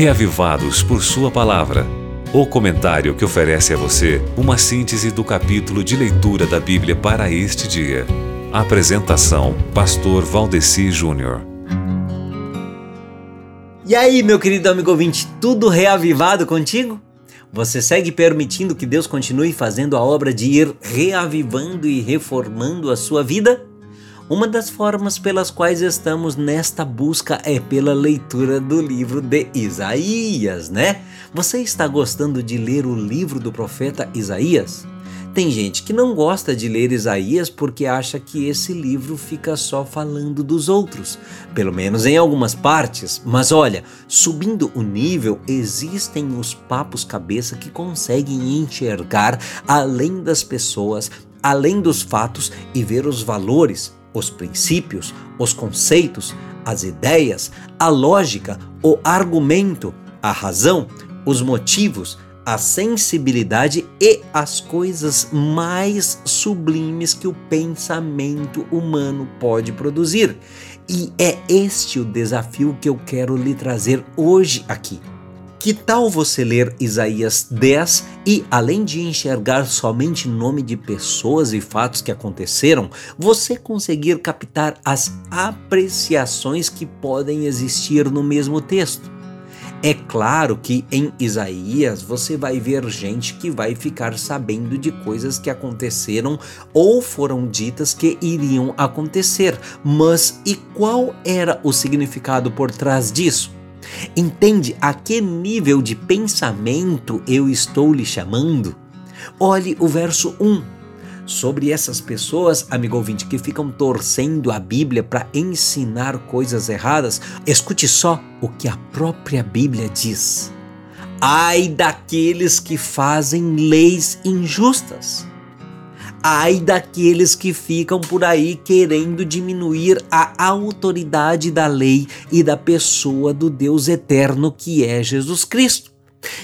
Reavivados por Sua Palavra. O comentário que oferece a você uma síntese do capítulo de leitura da Bíblia para este dia. Apresentação: Pastor Valdeci Júnior. E aí, meu querido amigo ouvinte, tudo reavivado contigo? Você segue permitindo que Deus continue fazendo a obra de ir reavivando e reformando a sua vida? Uma das formas pelas quais estamos nesta busca é pela leitura do livro de Isaías, né? Você está gostando de ler o livro do profeta Isaías? Tem gente que não gosta de ler Isaías porque acha que esse livro fica só falando dos outros, pelo menos em algumas partes. Mas olha, subindo o nível, existem os papos cabeça que conseguem enxergar além das pessoas, além dos fatos e ver os valores os princípios, os conceitos, as ideias, a lógica, o argumento, a razão, os motivos, a sensibilidade e as coisas mais sublimes que o pensamento humano pode produzir. E é este o desafio que eu quero lhe trazer hoje aqui. Que tal você ler Isaías 10 e, além de enxergar somente nome de pessoas e fatos que aconteceram, você conseguir captar as apreciações que podem existir no mesmo texto? É claro que em Isaías você vai ver gente que vai ficar sabendo de coisas que aconteceram ou foram ditas que iriam acontecer, mas e qual era o significado por trás disso? Entende a que nível de pensamento eu estou lhe chamando? Olhe o verso 1. Sobre essas pessoas, amigo ouvinte, que ficam torcendo a Bíblia para ensinar coisas erradas, escute só o que a própria Bíblia diz. Ai daqueles que fazem leis injustas Ai daqueles que ficam por aí querendo diminuir a autoridade da lei e da pessoa do Deus eterno que é Jesus Cristo.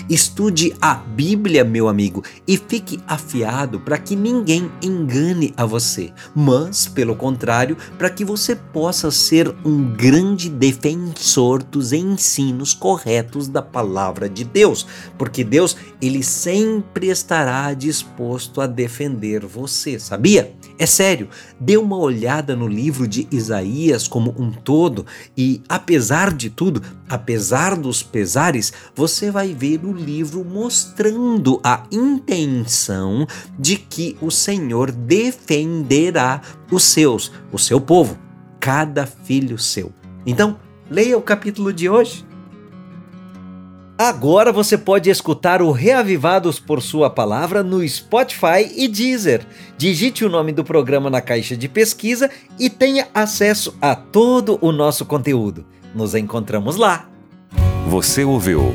Estude a Bíblia, meu amigo, e fique afiado para que ninguém engane a você, mas, pelo contrário, para que você possa ser um grande defensor dos ensinos corretos da palavra de Deus, porque Deus, ele sempre estará disposto a defender você, sabia? É sério, dê uma olhada no livro de Isaías como um todo e, apesar de tudo, apesar dos pesares, você vai ver o livro mostrando a intenção de que o Senhor defenderá os seus, o seu povo, cada filho seu. Então, leia o capítulo de hoje. Agora você pode escutar o Reavivados por Sua Palavra no Spotify e Deezer. Digite o nome do programa na caixa de pesquisa e tenha acesso a todo o nosso conteúdo. Nos encontramos lá. Você ouviu